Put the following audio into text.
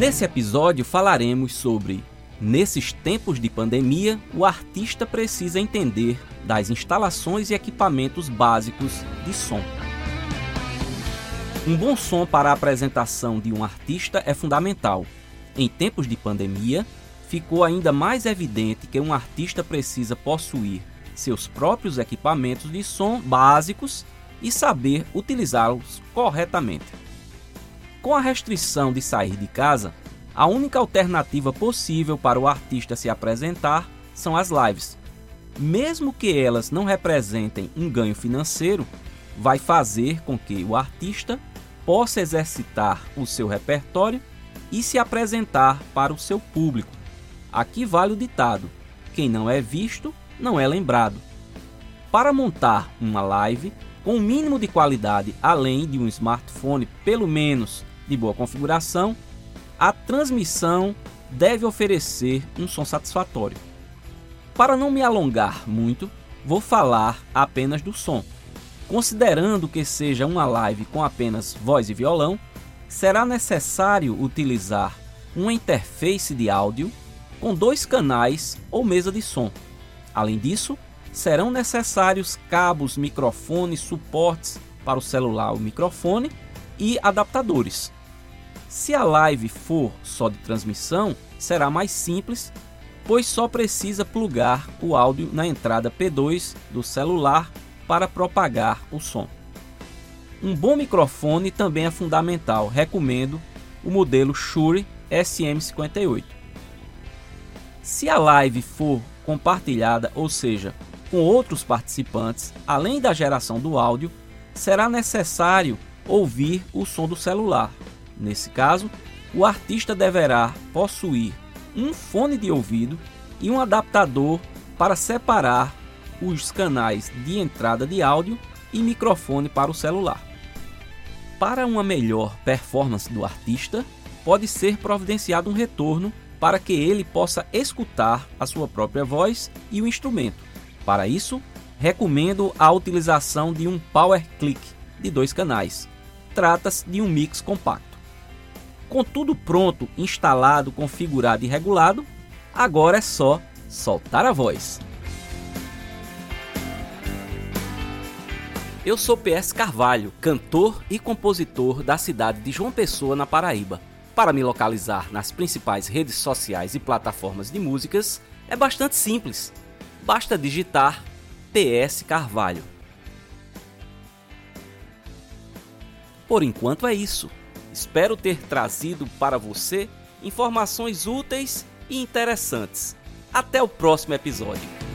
Nesse episódio falaremos sobre Nesses tempos de pandemia, o artista precisa entender das instalações e equipamentos básicos de som. Um bom som para a apresentação de um artista é fundamental. Em tempos de pandemia, ficou ainda mais evidente que um artista precisa possuir seus próprios equipamentos de som básicos e saber utilizá-los corretamente. Com a restrição de sair de casa, a única alternativa possível para o artista se apresentar são as lives. Mesmo que elas não representem um ganho financeiro, vai fazer com que o artista possa exercitar o seu repertório e se apresentar para o seu público. Aqui vale o ditado: quem não é visto não é lembrado. Para montar uma live com um mínimo de qualidade, além de um smartphone pelo menos de boa configuração, a transmissão deve oferecer um som satisfatório. Para não me alongar muito, vou falar apenas do som. Considerando que seja uma live com apenas voz e violão, será necessário utilizar uma interface de áudio com dois canais ou mesa de som. Além disso, serão necessários cabos, microfones, suportes para o celular, o microfone e adaptadores. Se a live for só de transmissão, será mais simples, pois só precisa plugar o áudio na entrada P2 do celular para propagar o som. Um bom microfone também é fundamental, recomendo o modelo Shure SM58. Se a live for compartilhada, ou seja, com outros participantes, além da geração do áudio, será necessário ouvir o som do celular, Nesse caso, o artista deverá possuir um fone de ouvido e um adaptador para separar os canais de entrada de áudio e microfone para o celular. Para uma melhor performance do artista, pode ser providenciado um retorno para que ele possa escutar a sua própria voz e o instrumento. Para isso, recomendo a utilização de um Power Click de dois canais. Trata-se de um mix compacto. Com tudo pronto, instalado, configurado e regulado, agora é só soltar a voz. Eu sou PS Carvalho, cantor e compositor da cidade de João Pessoa, na Paraíba. Para me localizar nas principais redes sociais e plataformas de músicas é bastante simples. Basta digitar PS Carvalho. Por enquanto é isso. Espero ter trazido para você informações úteis e interessantes. Até o próximo episódio.